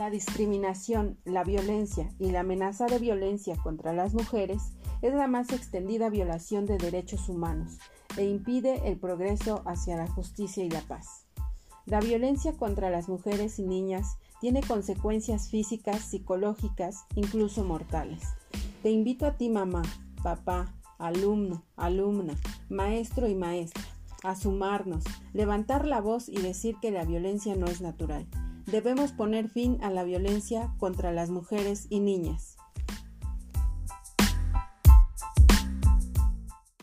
La discriminación, la violencia y la amenaza de violencia contra las mujeres es la más extendida violación de derechos humanos e impide el progreso hacia la justicia y la paz. La violencia contra las mujeres y niñas tiene consecuencias físicas, psicológicas, incluso mortales. Te invito a ti, mamá, papá, alumno, alumna, maestro y maestra, a sumarnos, levantar la voz y decir que la violencia no es natural Debemos poner fin a la violencia contra las mujeres y niñas.